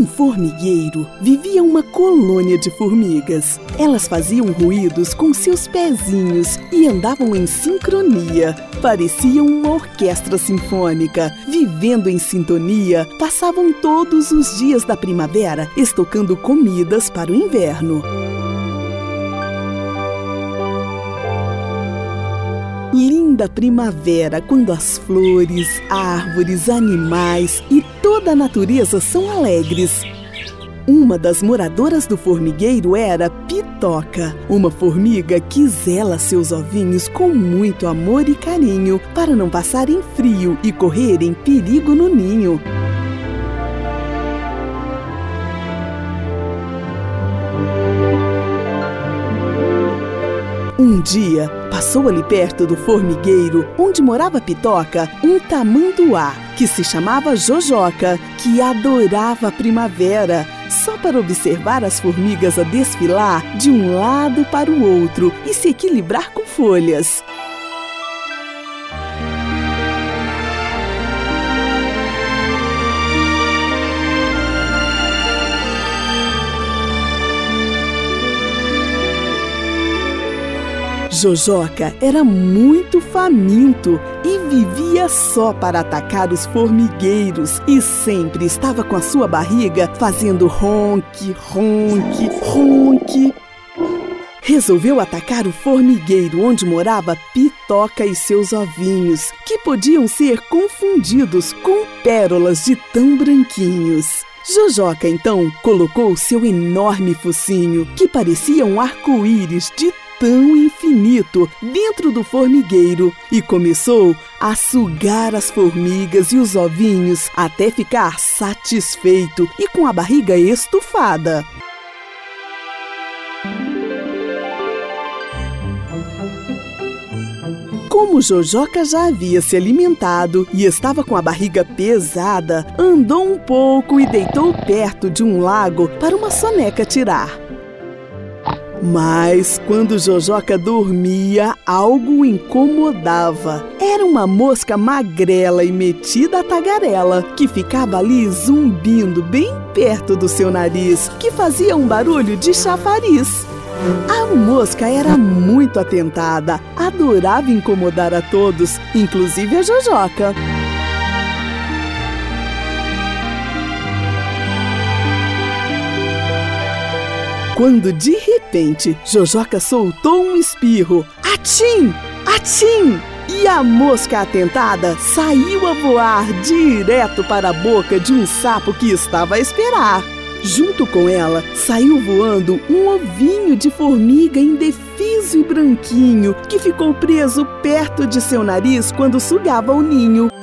Num formigueiro vivia uma colônia de formigas. Elas faziam ruídos com seus pezinhos e andavam em sincronia. Pareciam uma orquestra sinfônica. Vivendo em sintonia, passavam todos os dias da primavera estocando comidas para o inverno. Linda primavera, quando as flores, árvores, animais e toda a natureza são alegres. Uma das moradoras do formigueiro era Pitoca, uma formiga que zela seus ovinhos com muito amor e carinho para não passarem frio e correrem perigo no ninho. Um dia, passou ali perto do formigueiro onde morava Pitoca um tamanduá que se chamava Jojoca, que adorava a primavera, só para observar as formigas a desfilar de um lado para o outro e se equilibrar com folhas. Jojoca era muito faminto e vivia só para atacar os formigueiros e sempre estava com a sua barriga fazendo ronque, ronque, ronque. Resolveu atacar o formigueiro onde morava Pitoca e seus ovinhos, que podiam ser confundidos com pérolas de tão branquinhos. Jojoca então colocou seu enorme focinho, que parecia um arco-íris de tão infinito dentro do formigueiro e começou a sugar as formigas e os ovinhos até ficar satisfeito e com a barriga estufada. Como Jojoca já havia se alimentado e estava com a barriga pesada, andou um pouco e deitou perto de um lago para uma soneca tirar. Mas quando Jojoca dormia, algo o incomodava. Era uma mosca magrela e metida a tagarela que ficava ali zumbindo bem perto do seu nariz, que fazia um barulho de chafariz. A mosca era muito atentada, adorava incomodar a todos, inclusive a Jojoca. Quando de repente Jojoca soltou um espirro. Atim! Atim! E a mosca atentada saiu a voar direto para a boca de um sapo que estava a esperar. Junto com ela, saiu voando um ovinho de formiga indefeso e branquinho que ficou preso perto de seu nariz quando sugava o ninho.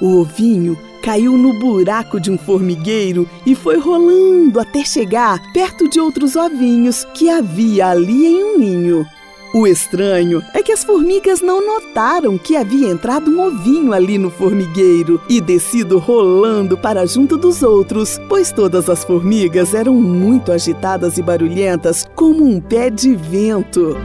O ovinho caiu no buraco de um formigueiro e foi rolando até chegar perto de outros ovinhos que havia ali em um ninho. O estranho é que as formigas não notaram que havia entrado um ovinho ali no formigueiro e descido rolando para junto dos outros, pois todas as formigas eram muito agitadas e barulhentas como um pé de vento.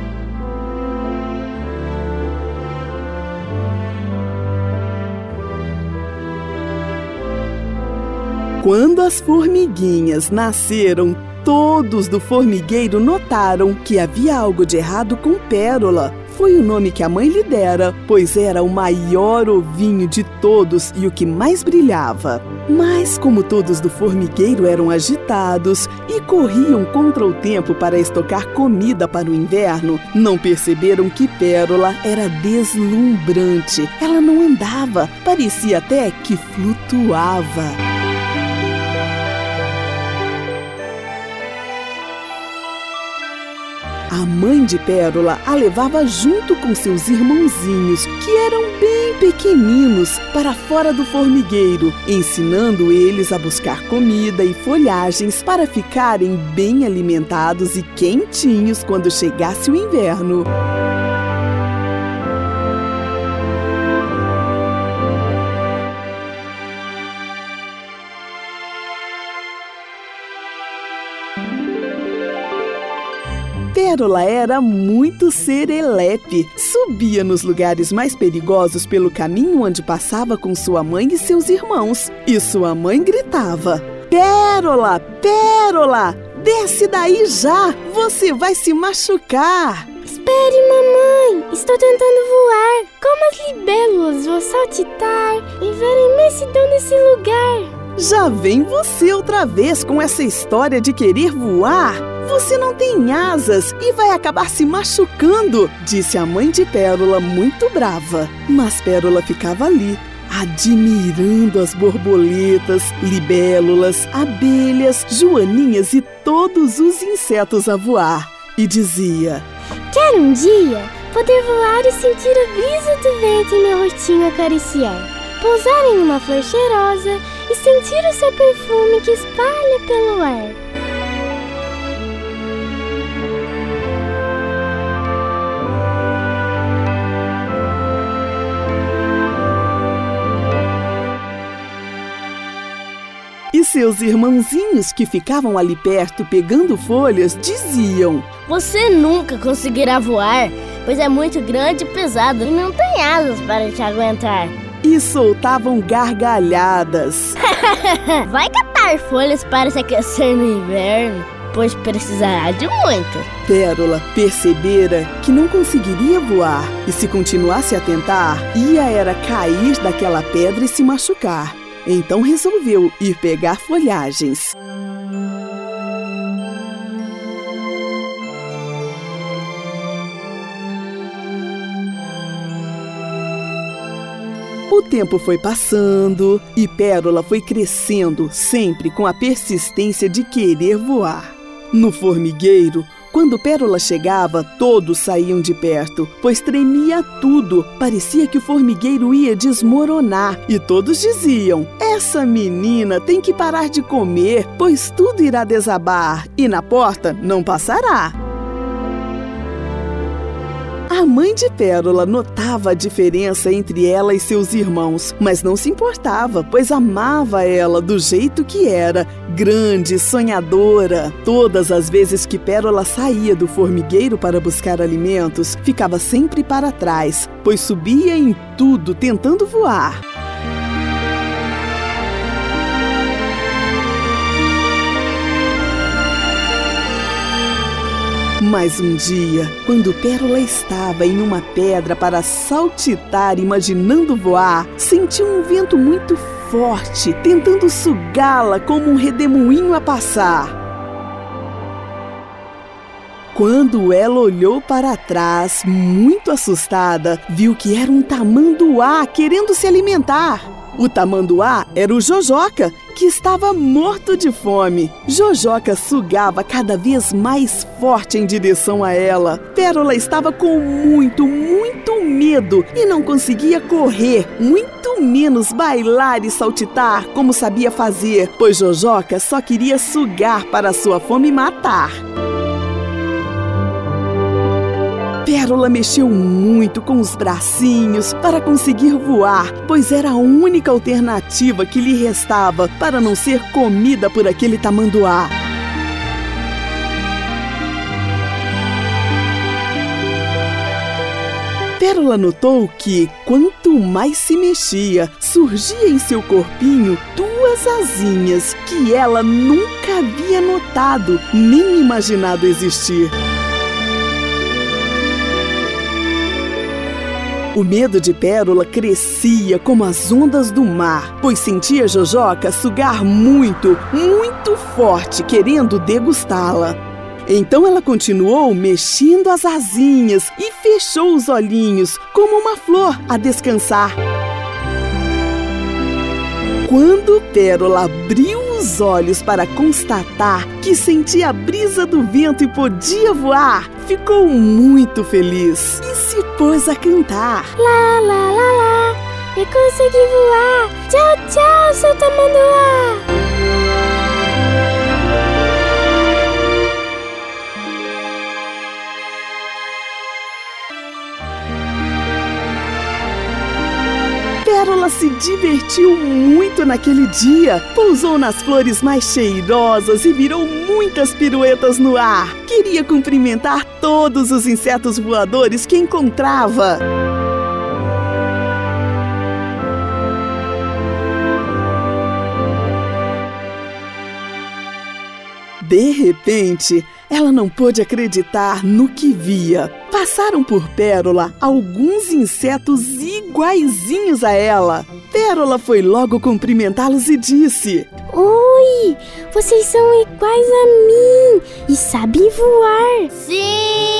Quando as formiguinhas nasceram, todos do formigueiro notaram que havia algo de errado com Pérola. Foi o nome que a mãe lhe dera, pois era o maior ovinho de todos e o que mais brilhava. Mas, como todos do formigueiro eram agitados e corriam contra o tempo para estocar comida para o inverno, não perceberam que Pérola era deslumbrante. Ela não andava, parecia até que flutuava. A mãe de Pérola a levava junto com seus irmãozinhos, que eram bem pequeninos, para fora do formigueiro, ensinando eles a buscar comida e folhagens para ficarem bem alimentados e quentinhos quando chegasse o inverno. Pérola era muito serelepe. Subia nos lugares mais perigosos pelo caminho onde passava com sua mãe e seus irmãos. E sua mãe gritava: Pérola, Pérola, desce daí já! Você vai se machucar! Espere, mamãe! Estou tentando voar! Como as libélulas, vou saltitar e ver a imensidão desse lugar! Já vem você outra vez com essa história de querer voar? Você não tem asas e vai acabar se machucando, disse a mãe de Pérola muito brava. Mas Pérola ficava ali, admirando as borboletas, libélulas, abelhas, joaninhas e todos os insetos a voar. E dizia: Quero um dia poder voar e sentir a brisa do vento em meu rostinho acariciar, pousar em uma flor cheirosa e sentir o seu perfume que espalha pelo ar. E seus irmãozinhos que ficavam ali perto pegando folhas diziam: Você nunca conseguirá voar, pois é muito grande e pesado e não tem asas para te aguentar. E soltavam gargalhadas. Vai catar folhas para se aquecer no inverno, pois precisará de muito. Pérola percebera que não conseguiria voar e se continuasse a tentar, ia era cair daquela pedra e se machucar. Então resolveu ir pegar folhagens. O tempo foi passando e Pérola foi crescendo, sempre com a persistência de querer voar. No formigueiro, quando Pérola chegava, todos saíam de perto, pois tremia tudo. Parecia que o formigueiro ia desmoronar. E todos diziam: Essa menina tem que parar de comer, pois tudo irá desabar e na porta não passará. A mãe de Pérola notava a diferença entre ela e seus irmãos, mas não se importava, pois amava ela do jeito que era, grande, sonhadora. Todas as vezes que Pérola saía do formigueiro para buscar alimentos, ficava sempre para trás, pois subia em tudo tentando voar. Mas um dia, quando Pérola estava em uma pedra para saltitar, imaginando voar, sentiu um vento muito forte, tentando sugá-la como um redemoinho a passar. Quando ela olhou para trás, muito assustada, viu que era um tamanduá querendo se alimentar. O tamanduá era o Jojoca, que estava morto de fome. Jojoca sugava cada vez mais forte em direção a ela. Pérola estava com muito, muito medo e não conseguia correr, muito menos bailar e saltitar como sabia fazer, pois Jojoca só queria sugar para sua fome matar. Pérola mexeu muito com os bracinhos para conseguir voar, pois era a única alternativa que lhe restava para não ser comida por aquele tamanduá. Pérola notou que, quanto mais se mexia, surgia em seu corpinho duas asinhas que ela nunca havia notado nem imaginado existir. O medo de Pérola crescia como as ondas do mar, pois sentia Jojoca sugar muito, muito forte, querendo degustá-la. Então ela continuou mexendo as asinhas e fechou os olhinhos, como uma flor a descansar. Quando Pérola abriu os olhos para constatar que sentia a brisa do vento e podia voar, ficou muito feliz se pôs a cantar. Lá, lá, lá, lá, eu consegui voar. Tchau, tchau, seu tamanduá. Pérola se divertiu muito naquele dia. Pousou nas flores mais cheirosas e virou muitas piruetas no ar. Queria cumprimentar todos os insetos voadores que encontrava. De repente, ela não pôde acreditar no que via. Passaram por Pérola alguns insetos iguaizinhos a ela. Pérola foi logo cumprimentá-los e disse: Oi, vocês são iguais a mim e sabem voar. Sim!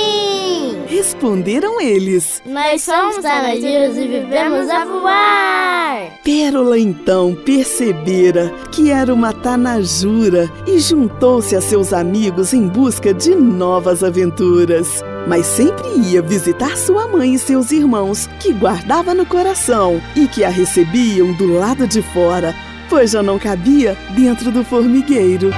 Responderam eles. Nós somos tanajuras e vivemos a voar! Pérola então percebera que era uma tanajura e juntou-se a seus amigos em busca de novas aventuras. Mas sempre ia visitar sua mãe e seus irmãos, que guardava no coração e que a recebiam do lado de fora, pois já não cabia dentro do formigueiro.